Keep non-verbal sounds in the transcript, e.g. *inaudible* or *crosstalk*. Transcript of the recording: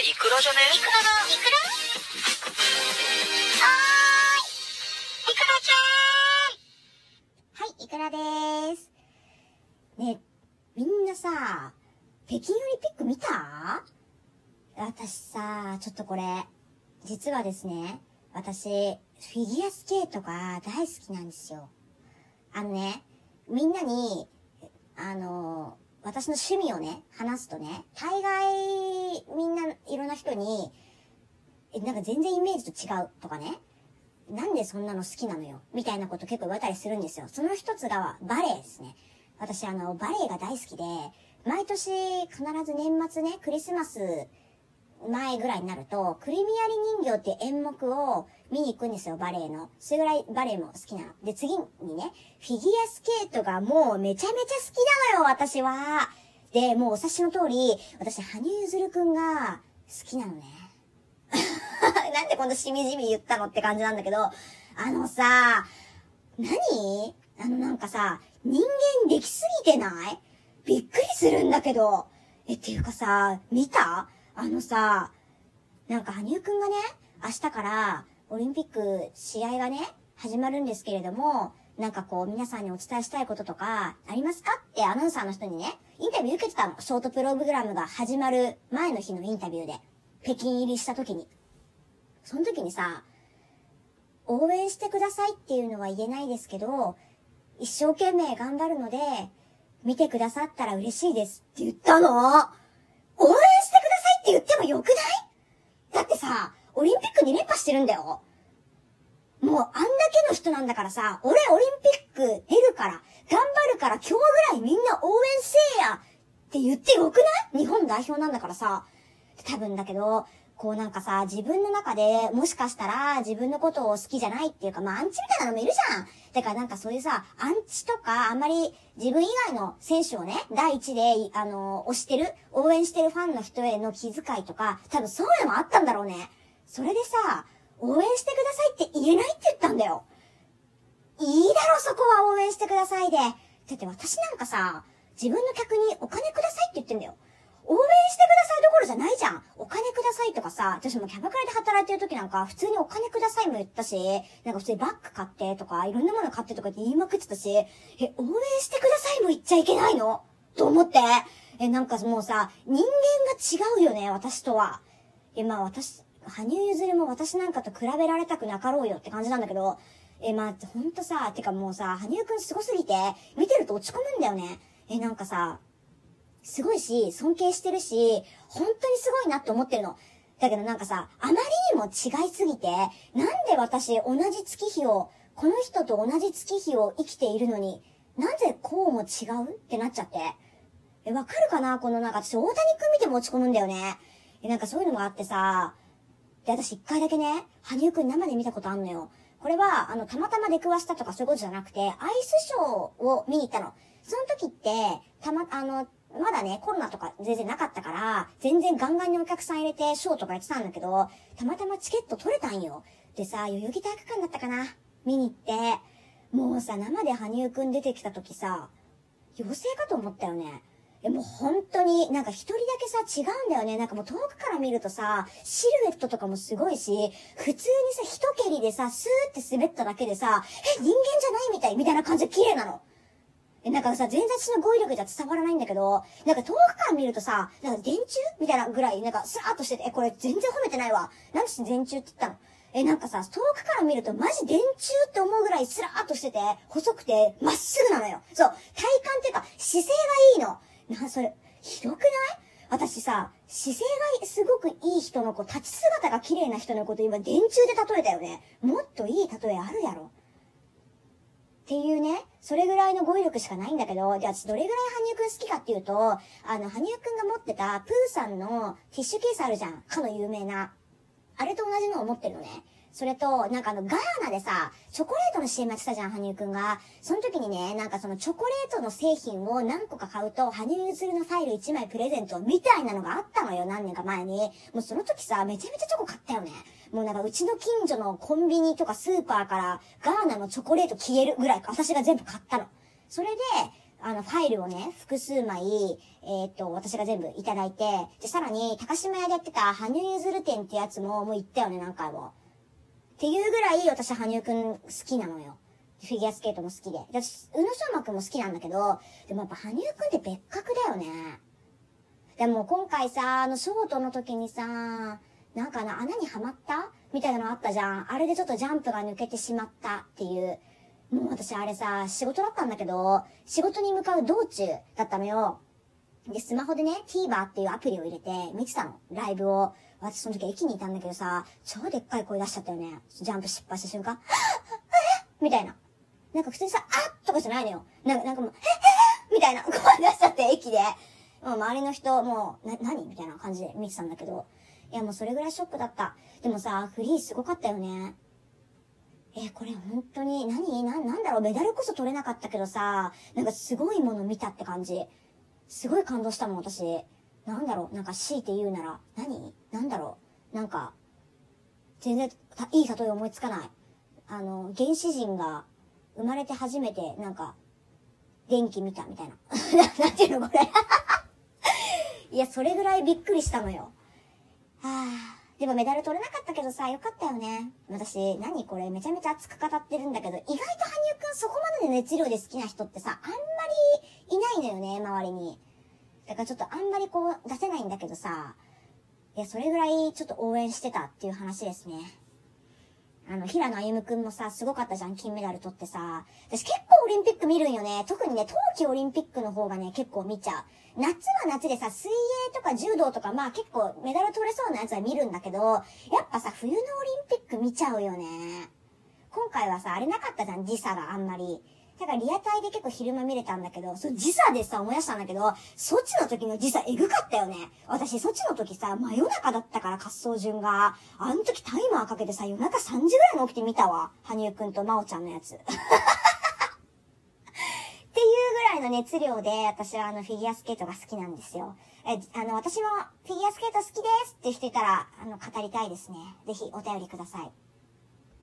れイクラじゃね？イクラだ。イクラはい。イクラちゃん。はい、イクラです。ねみんなさ、北京オリンピック見た？私さ、ちょっとこれ、実はですね、私、フィギュアスケートが大好きなんですよ。あのね、みんなに、あの、私の趣味をね、話すとね、大概、みんないろんな人に、え、なんか全然イメージと違うとかね、なんでそんなの好きなのよみたいなこと結構言われたりするんですよ。その一つがバレエですね。私あの、バレエが大好きで、毎年必ず年末ね、クリスマス前ぐらいになると、クリミアリ人形って演目を見に行くんですよ、バレエの。それぐらいバレエも好きなの。で、次にね、フィギュアスケートがもうめちゃめちゃ好きなのよ、私は。で、もうお察しの通り、私、羽生結弦くんが好きなのね。*laughs* なんでこんなしみじみ言ったのって感じなんだけど、あのさ、何？あのなんかさ、人間できすぎてない？びっくりするんだけど。え、っていうかさ、見た？あのさ、なんか羽生くんがね、明日からオリンピック試合がね、始まるんですけれども、なんかこう皆さんにお伝えしたいこととかありますか？ってアナウンサーの人にね、インタビュー受けてたの。ショートプログラムが始まる前の日のインタビューで。北京入りした時に。その時にさ、応援してくださいっていうのは言えないですけど、一生懸命頑張るので、見てくださったら嬉しいですって言ったの応援してくださいって言ってもよくない？だってさ、オリンピック2連覇してるんだよ。もうあんだけの人なんだからさ、俺オリンピック出るから、頑張るから今日ぐらいみんな応援せえやって言ってよくない？日本代表なんだからさ。多分だけど、こうなんかさ、自分の中でもしかしたら自分のことを好きじゃないっていうか、まあアンチみたいなのもいるじゃん。だからなんかそういうさ、アンチとかあんまり自分以外の選手をね、第一で、あの、推してる、応援してるファンの人への気遣いとか、多分そういうのもあったんだろうね。それでさ、応援してくださいって言えないって言ったんだよ。いいだろ、そこは応援してくださいで。だって私なんかさ、自分の客にお金くださいって言ってんだよ。応援してくださいどころじゃないじゃん。お金くださいとかさ、私もキャバクラで働いてる時なんか、普通にお金くださいも言ったし、なんか普通にバッグ買ってとか、いろんなもの買ってとかって言いまくってたし、え、応援してくださいも言っちゃいけないの？と思って。え、なんかもうさ、人間が違うよね、私とは。え、まあ私、羽生結弦も私なんかと比べられたくなかろうよって感じなんだけど、え、まあ、ほんとさ、てかもうさ、羽生くんすごすぎて、見てると落ち込むんだよね。え、なんかさ、すごいし、尊敬してるし、本当にすごいなって思ってるの。だけどなんかさ、あまりにも違いすぎて、なんで私同じ月日を、この人と同じ月日を生きているのに、なぜこうも違う？ってなっちゃって。え、わかるかな？このなんか私大谷くん見ても落ち込むんだよね。え、なんかそういうのがあってさ、で、私一回だけね、羽生くん生で見たことあんのよ。これは、あの、たまたま出くわしたとかそういうことじゃなくて、アイスショーを見に行ったの。その時って、たま、あの、まだね、コロナとか全然なかったから、全然ガンガンにお客さん入れてショーとかやってたんだけど、たまたまチケット取れたんよ。でさ、代々木体育館だったかな見に行って、もうさ、生で羽生くん出てきた時さ、妖精かと思ったよね。え、もう本当に、なんか一人だけさ、違うんだよね。なんかもう遠くから見るとさ、シルエットとかもすごいし、普通にさ、一蹴りでさ、スーって滑っただけでさ、え、人間じゃないみたいみたいな感じで綺麗なの。え、なんかさ、全然私の語彙力じゃ伝わらないんだけど、なんか遠くから見るとさ、なんか電柱みたいなぐらい、なんかスラーっとしてて、え、これ全然褒めてないわ。なんで電柱って言ったの？え、なんかさ、遠くから見るとマジ電柱って思うぐらいスラーっとしてて、細くて、まっすぐなのよ。そう、体感っていうか、姿勢がいいの。な、それ、ひどくない？私さ、姿勢がすごくいい人の子、立ち姿が綺麗な人のこと今電柱で例えたよね。もっといい例えあるやろ。っていうね、それぐらいの語彙力しかないんだけど、じゃあ私どれぐらい羽生くん好きかっていうと、あの、羽生くんが持ってたプーさんのティッシュケースあるじゃん。かの有名な。あれと同じのを持ってるのね。それと、なんかあの、ガーナでさ、チョコレートの CM やってたじゃん、羽生くんが。その時にね、なんかそのチョコレートの製品を何個か買うと、羽生結弦のファイル1枚プレゼントみたいなのがあったのよ、何年か前に。もうその時さ、めちゃめちゃチョコ買ったよね。もうなんかうちの近所のコンビニとかスーパーからガーナのチョコレート消えるぐらい私が全部買ったの。それで、あの、ファイルをね、複数枚、えっ、と、私が全部いただいて、で、さらに、高島屋でやってた、羽生結弦店ってやつも、もう行ったよね、何回も。っていうぐらい、私、羽生くん好きなのよ。フィギュアスケートも好きで。私、宇野昌磨くんも好きなんだけど、でもやっぱ羽生くんって別格だよね。でも今回さ、あの、ショートの時にさ、なんかな、穴にはまった？みたいなのあったじゃん。あれでちょっとジャンプが抜けてしまったっていう。もう私あれさ、仕事だったんだけど、仕事に向かう道中だったのよ。で、スマホでね、TVer っていうアプリを入れて見てたの。ライブを。私その時駅にいたんだけどさ、超でっかい声出しちゃったよね。ジャンプ失敗した瞬間、え *laughs* みたいな。なんか普通にさ、あっとかじゃないのよ。なんか、なんかもう、え *laughs* えみたいな声出しちゃって、駅で。もう周りの人、もう、な、何？みたいな感じで見てたんだけど。いや、もうそれぐらいショックだった。でもさ、フリーすごかったよね。えこれ本当に、何？な、なんだろう、メダルこそ取れなかったけどさ、なんかすごいもの見たって感じ。すごい感動したもん、私。なんだろう、なんか強いて言うなら、何？なんだろう、なんか、全然、いい例え思いつかない。あの、原始人が生まれて初めて、なんか、電気見たみたいな。*laughs* なんていうのこれ *laughs* いや、それぐらいびっくりしたのよ。はあ。でもメダル取れなかったけどさ、よかったよね。私、何これ？めちゃめちゃ熱く語ってるんだけど、意外と羽生くんそこまでの熱量で好きな人ってさ、あんまりいないのよね、周りに。だからちょっとあんまりこう出せないんだけどさ、いや、それぐらいちょっと応援してたっていう話ですね。あの、平野歩夢くんもさ、すごかったじゃん、金メダル取ってさ。私結構オリンピック見るんよね。特にね、冬季オリンピックの方がね、結構見ちゃう。夏は夏でさ、水泳とか柔道とか、まあ結構メダル取れそうなやつは見るんだけど、やっぱさ、冬のオリンピック見ちゃうよね。今回はさ、あれなかったじゃん、時差があんまり。だからリアタイで結構昼間見れたんだけど、その時差でさ、思い出したんだけど、そっちの時の時差エグかったよね。私、そっちの時さ、真夜中だったから、滑走順が。あの時タイマーかけてさ、夜中3時ぐらいに起きて見たわ。羽生くんと真央ちゃんのやつ。*laughs* っていうぐらいの熱量で、私はあの、フィギュアスケートが好きなんですよ。え、あの、私もフィギュアスケート好きですって人いたら、あの、語りたいですね。ぜひお便りください。